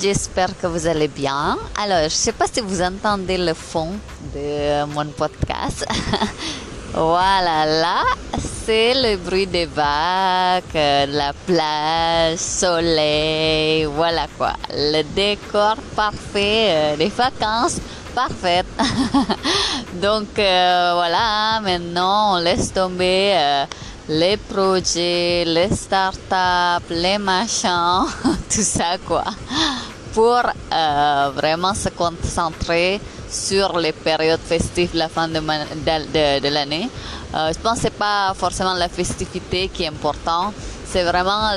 j'espère que vous allez bien. Alors, je ne sais pas si vous entendez le fond de mon podcast. voilà, là, c'est le bruit des vagues, la plage, soleil, voilà quoi. Le décor parfait, les vacances parfaites. Donc euh, voilà, maintenant on laisse tomber euh, les projets, les startups, les machins, tout ça quoi, pour euh, vraiment se concentrer sur les périodes festives, la fin de, l'année. je pense que c'est pas forcément la festivité qui est important, c'est vraiment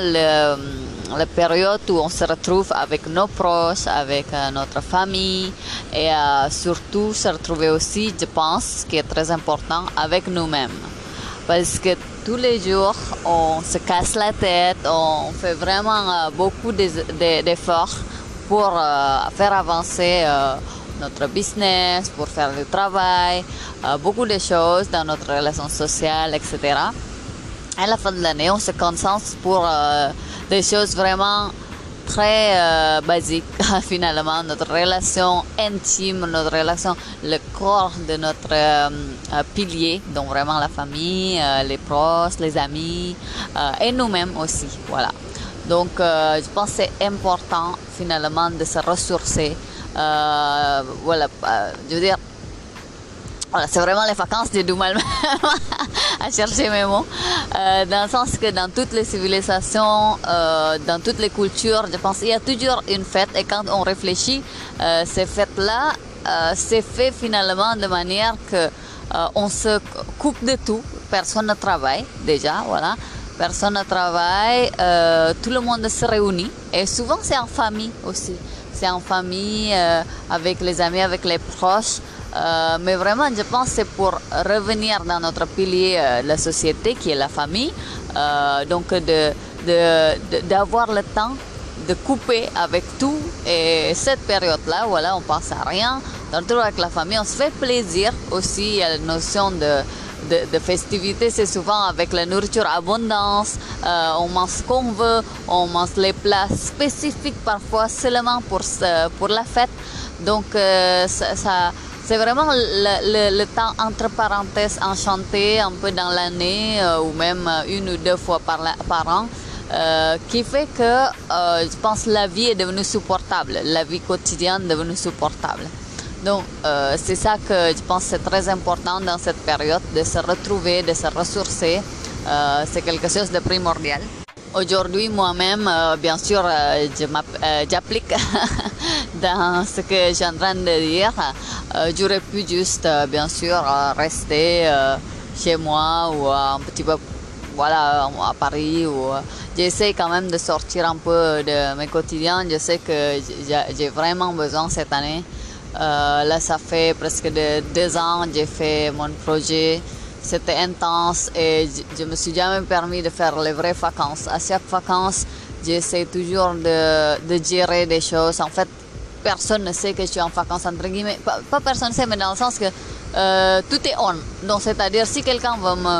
la période où on se retrouve avec nos proches, avec euh, notre famille et euh, surtout se retrouver aussi, je pense, qui est très important, avec nous-mêmes. Parce que tous les jours, on se casse la tête, on fait vraiment euh, beaucoup d'efforts pour faire avancer notre business, pour faire le travail, beaucoup de choses dans notre relation sociale, etc. À la fin de l'année, on se concentre pour des choses vraiment très euh, basiques finalement notre relation intime notre relation le corps de notre euh, euh, pilier donc vraiment la famille les proches les amis et nous-mêmes aussi voilà. Donc je pense que c'est important finalement de se ressourcer voilà je veux dire voilà, c'est vraiment les vacances, j'ai du mal à chercher mes mots. Euh, dans le sens que dans toutes les civilisations, euh, dans toutes les cultures, je pense qu'il y a toujours une fête. Et quand on réfléchit, euh, ces fêtes-là, c'est fait finalement de manière que on se coupe de tout. Personne ne travaille déjà, voilà. Personne ne travaille, tout le monde se réunit. Et souvent, c'est en famille aussi. C'est en famille, avec les amis, avec les proches. Euh, mais vraiment, je pense que c'est pour revenir dans notre pilier euh, la société qui est la famille. Euh, donc, d'avoir de, le temps de couper avec tout. Et cette période-là, voilà, on pense à rien. Dans avec la famille, on se fait plaisir aussi. Il y a la notion de, de, festivité, c'est souvent avec la nourriture abondance. on mange ce qu'on veut, on mange les plats spécifiques parfois seulement pour, pour la fête. Donc, ça c'est vraiment le, temps entre parenthèses enchanté un peu dans l'année euh, ou même euh, une ou deux fois par, an euh, qui fait que je pense la vie est devenue supportable, la vie quotidienne est devenue supportable. Donc c'est ça que je pense c'est très important dans cette période de se retrouver, de se ressourcer. c'est quelque chose de primordial. Aujourd'hui, moi-même, bien sûr, j'applique dans ce que suis en train de dire. Euh, j'aurais pu juste, euh, bien sûr, euh, rester chez moi ou un petit peu voilà, à Paris. J'essaie quand même de sortir un peu de mes quotidiens. Je sais que j'ai vraiment besoin cette année. là, ça fait presque deux ans que j'ai fait mon projet. C'était intense et je, me suis jamais permis de faire les vraies vacances. À chaque vacances, j'essaie toujours de, de gérer des choses. En fait, personne ne sait que je suis en vacances, entre guillemets. Pas, personne ne sait, mais dans le sens que euh, tout est on. Donc, c'est-à-dire, si quelqu'un veut me,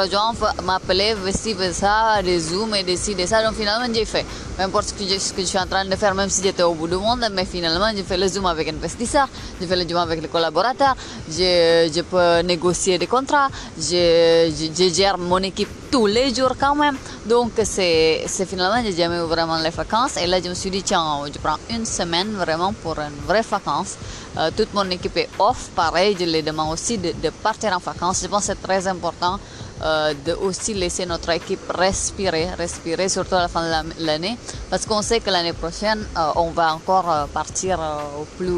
rejoindre, m'appeler, ci, ça, des zooms et des ça, donc finalement, j'ai fait. Peu importe ce que, je, suis en train de faire, même si j'étais au bout du monde, mais finalement, j'ai fait le zoom avec investisseurs, j'ai fait le zoom avec les collaborateurs, je, je peux négocier des contrats, je, gère mon équipe tous les jours quand même. Donc, c'est finalement, j'ai jamais vraiment les vacances. Et là, je me suis dit, tiens, je prends une semaine vraiment pour une vraie vacance. Euh, toute mon équipe est off, pareil, je les demande aussi de, de partir en vacances. Je pense que c'est très important euh, de aussi laisser notre équipe respirer, respirer surtout à la fin de l'année, parce qu'on sait que l'année prochaine, euh, on va encore euh, partir au, plus,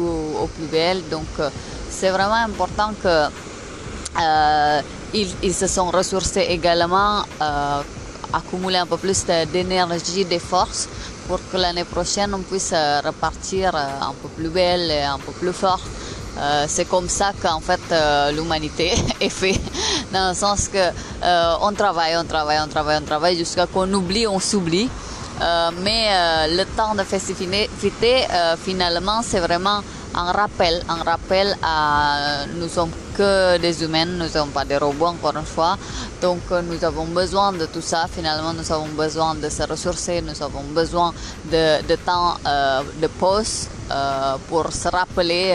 au plus belle. Donc, c'est vraiment important que ils, se sont ressourcés également, accumuler un peu plus d'énergie, de force pour que l'année prochaine on puisse repartir un peu plus belle et un peu plus fort. Euh, c'est comme ça qu'en fait euh, l'humanité est faite, dans le sens que euh, on travaille, on travaille, on travaille, on travaille jusqu'à qu'on oublie, on s'oublie. mais le temps de festivité, finalement, c'est vraiment un rappel, un rappel nous sommes que des humains, nous ne sommes pas des robots encore une fois. Donc nous avons besoin de tout ça. Finalement, nous avons besoin de se ressourcer, nous avons besoin de, temps de pause pour se rappeler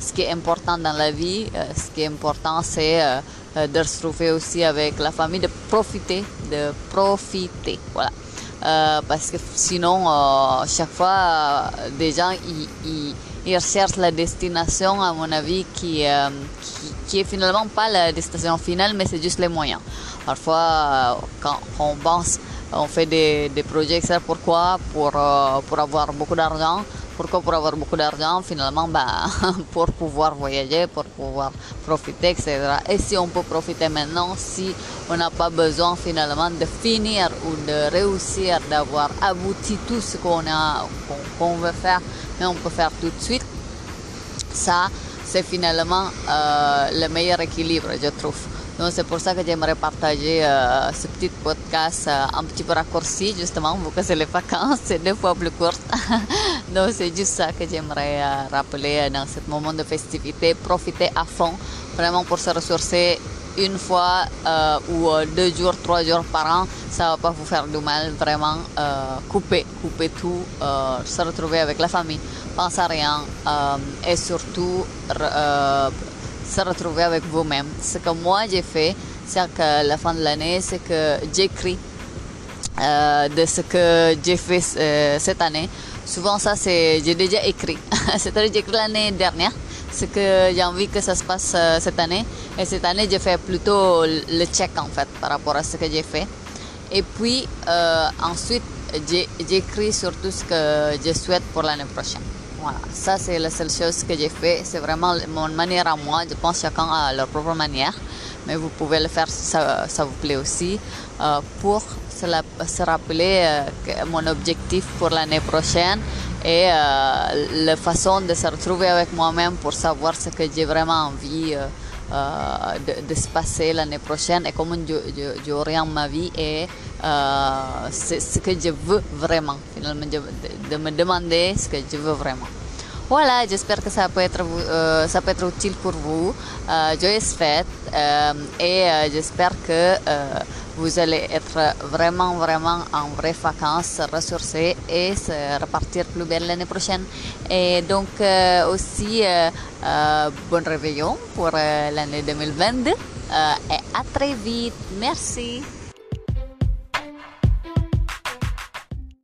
ce qui est important dans la vie. ce qui est important, c'est de se retrouver aussi avec la famille, de profiter, de profiter. Voilà. Parce que sinon, chaque fois, des gens, ils il recherche la destination, à mon avis, qui, euh, qui, est finalement pas la destination finale, mais c'est juste les moyens. Parfois, euh, quand on pense, on fait des, des projets, etc. Pourquoi? Pour, euh, pour avoir beaucoup d'argent. Pourquoi pour avoir beaucoup d'argent? Finalement, bah, pour pouvoir voyager, pour pouvoir profiter, etc. Et si on peut profiter maintenant, si on n'a pas besoin finalement de finir ou de réussir, d'avoir abouti tout ce qu'on a, qu'on veut faire, mais on peut faire tout de suite. Ça, c'est finalement euh, le meilleur équilibre, je trouve. Donc c'est pour ça que j'aimerais partager euh, ce petit podcast euh, un petit peu raccourci, justement, vu que c'est les vacances, c'est deux fois plus court. Donc c'est juste ça que j'aimerais rappeler dans ce moment de festivité. Profiter à fond, vraiment pour se ressourcer une fois euh, ou euh, deux jours, trois jours par an, ça va pas vous faire du mal. Vraiment, euh, couper, couper tout, se retrouver avec la famille, penser à rien et surtout se retrouver avec vous-même. Ce que moi j'ai fait, c'est qu'à la fin de l'année, c'est que j'écris de ce que j'ai fait cette année. Souvent, ça, c'est j'ai déjà écrit. C'est-à-dire, j'ai écrit l'année dernière ce que j'ai envie que ça se passe euh, cette année. Et cette année, j'ai fait plutôt le check en fait par rapport à ce que j'ai fait. Et puis euh, ensuite, j'écris sur tout ce que je souhaite pour l'année prochaine. Voilà, ça c'est la seule chose que j'ai fait. C'est vraiment mon manière à moi. Je pense chacun a leur propre manière, mais vous pouvez le faire si ça, vous plaît aussi euh, pour se rappeler euh, mon objectif pour l'année prochaine et euh, la façon de se retrouver avec moi-même pour savoir ce que j'ai vraiment envie euh, euh, de, se passer l'année prochaine et comment j'oriente ma vie et ce que je veux vraiment, finalement, de, me demander ce que je veux vraiment. Voilà, j'espère que ça peut être, ça peut être utile pour vous. Joyeuse fête et j'espère que vous allez être vraiment, vraiment en vraie vacances, ressourcer et se repartir plus belle l'année prochaine. Et donc euh, aussi, euh, euh, bon réveillon pour l'année 2022 et à très vite. Merci.